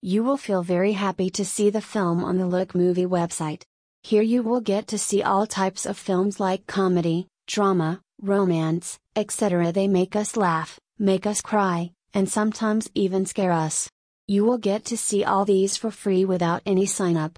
You will feel very happy to see the film on the Look Movie website. Here you will get to see all types of films like comedy, drama, romance, etc. They make us laugh, make us cry, and sometimes even scare us. You will get to see all these for free without any sign up.